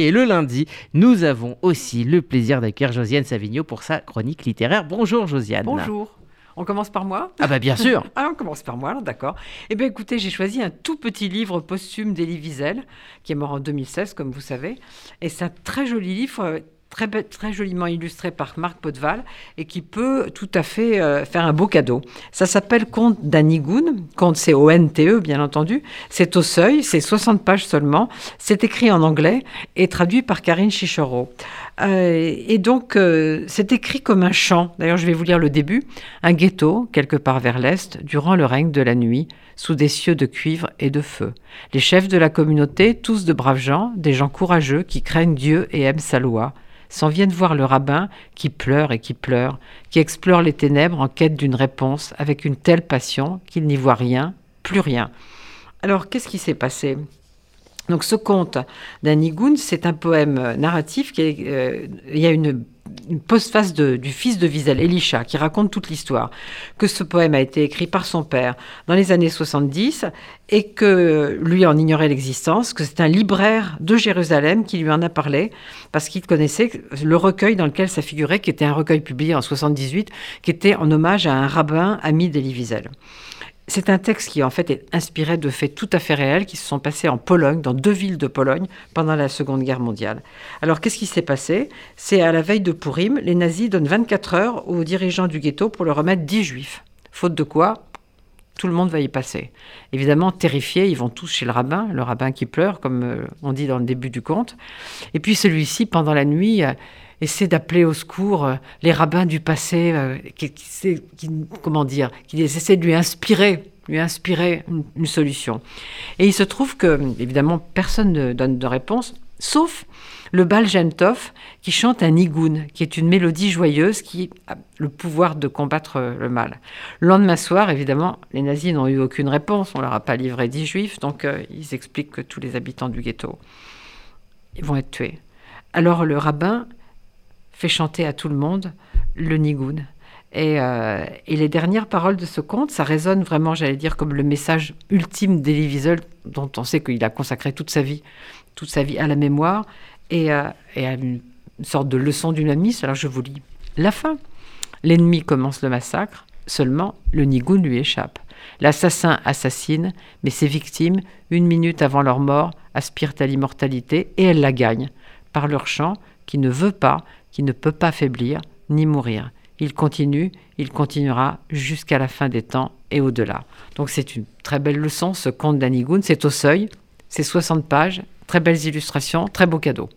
et le lundi, nous avons aussi le plaisir d'accueillir Josiane Savigno pour sa chronique littéraire. Bonjour Josiane. Bonjour. On commence par moi Ah bah bien sûr. ah, on commence par moi, d'accord. Eh bien écoutez, j'ai choisi un tout petit livre posthume d'Elie Wiesel, qui est mort en 2016, comme vous savez. Et c'est un très joli livre, euh, très, joliment illustré par Marc Podeval, et qui peut tout à fait euh, faire un beau cadeau. Ça s'appelle Conte d'Anigoun. Conte, c'est O-N-T-E, bien entendu. C'est au seuil, c'est 60 pages seulement. C'est écrit en anglais et traduit par Karine Chichoro. Euh, et donc, euh, c'est écrit comme un chant. D'ailleurs, je vais vous lire le début. Un ghetto, quelque part vers l'est, durant le règne de la nuit, sous des cieux de cuivre et de feu. Les chefs de la communauté, tous de braves gens, des gens courageux qui craignent Dieu et aiment sa loi, s'en viennent voir le rabbin qui pleure et qui pleure, qui explore les ténèbres en quête d'une réponse avec une telle passion qu'il n'y voit rien, plus rien. Alors, qu'est-ce qui s'est passé? Donc ce conte d'Anigoun, c'est un poème narratif qui euh, il y a une, une postface du fils de Wiesel, Elisha, qui raconte toute l'histoire. Que ce poème a été écrit par son père dans les années 70 et que lui en ignorait l'existence, que c'est un libraire de Jérusalem qui lui en a parlé parce qu'il connaissait le recueil dans lequel ça figurait, qui était un recueil publié en 78, qui était en hommage à un rabbin ami d'Elie Wiesel. C'est un texte qui en fait est inspiré de faits tout à fait réels qui se sont passés en Pologne, dans deux villes de Pologne, pendant la Seconde Guerre mondiale. Alors qu'est-ce qui s'est passé? C'est à la veille de Purim, les nazis donnent 24 heures aux dirigeants du ghetto pour leur remettre 10 juifs. Faute de quoi, tout le monde va y passer. Évidemment, terrifiés, ils vont tous chez le rabbin, le rabbin qui pleure, comme on dit dans le début du conte. Et puis celui-ci, pendant la nuit, essaie d'appeler au secours euh, les rabbins du passé, euh, qui, qui, de lui inspirer, lui inspirer une, solution. Et il se trouve que, évidemment, personne ne donne de réponse, sauf le Bal Gentov qui chante un nigoun, qui est une mélodie joyeuse qui a le pouvoir de combattre le mal. Le lendemain soir, évidemment, les nazis n'ont eu aucune réponse, on leur a pas livré dix juifs, donc euh, ils expliquent que tous les habitants du ghetto vont être tués. Alors le rabbin fait chanter à tout le monde le nigoun. Et, euh, et, les dernières paroles de ce conte, ça résonne vraiment, j'allais dire, comme le message ultime d'Elie Wiesel, dont on sait qu'il a consacré toute sa vie, toute sa vie à la mémoire et, euh, à une sorte de leçon d'humanisme. Alors je vous lis la fin. L'ennemi commence le massacre, seulement le nigoun lui échappe. L'assassin assassine, mais ses victimes, une minute avant leur mort, aspirent à l'immortalité et elles la gagnent par leur chant qui ne veut pas, qui ne peut pas faiblir ni mourir. Il continue, il continuera jusqu'à la fin des temps et au-delà. Donc c'est une très belle leçon, ce conte d'Anigoun, c'est au seuil, c'est 60 pages, très belles illustrations, très beau cadeau.